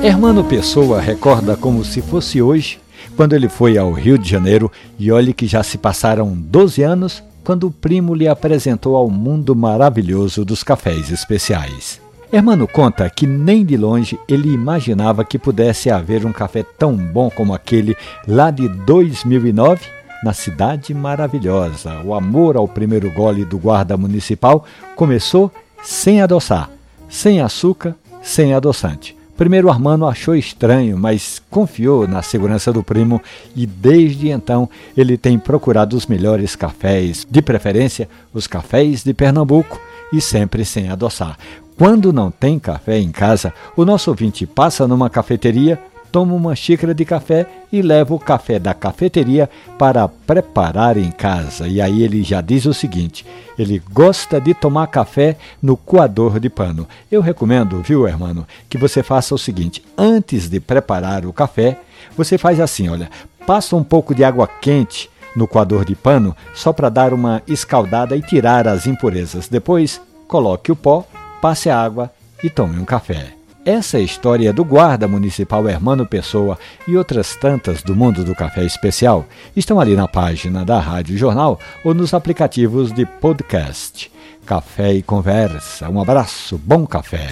Hermano Pessoa recorda como se fosse hoje, quando ele foi ao Rio de Janeiro, e olhe que já se passaram 12 anos quando o primo lhe apresentou ao mundo maravilhoso dos cafés especiais. Hermano conta que nem de longe ele imaginava que pudesse haver um café tão bom como aquele lá de 2009, na Cidade Maravilhosa. O amor ao primeiro gole do guarda municipal começou sem adoçar, sem açúcar, sem adoçante. Primeiro Armando achou estranho, mas confiou na segurança do primo e desde então ele tem procurado os melhores cafés, de preferência os cafés de Pernambuco e sempre sem adoçar. Quando não tem café em casa, o nosso ouvinte passa numa cafeteria, toma uma xícara de café e leva o café da cafeteria para preparar em casa. E aí ele já diz o seguinte: ele gosta de tomar café no coador de pano. Eu recomendo, viu, hermano, que você faça o seguinte: antes de preparar o café, você faz assim, olha, passa um pouco de água quente no coador de pano só para dar uma escaldada e tirar as impurezas. Depois, coloque o pó, passe a água e tome um café. Essa é história do guarda municipal Hermano Pessoa e outras tantas do mundo do café especial estão ali na página da Rádio Jornal ou nos aplicativos de podcast. Café e conversa. Um abraço, bom café.